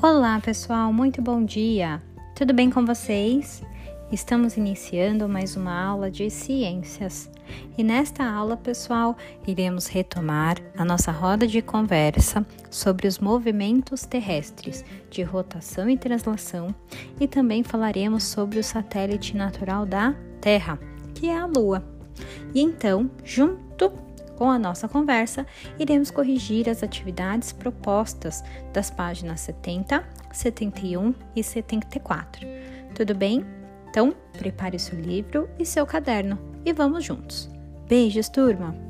Olá, pessoal, muito bom dia! Tudo bem com vocês? Estamos iniciando mais uma aula de ciências e nesta aula, pessoal, iremos retomar a nossa roda de conversa sobre os movimentos terrestres de rotação e translação e também falaremos sobre o satélite natural da Terra, que é a Lua. E então, junto com a nossa conversa, iremos corrigir as atividades propostas das páginas 70, 71 e 74. Tudo bem? Então, prepare seu livro e seu caderno e vamos juntos. Beijos, turma!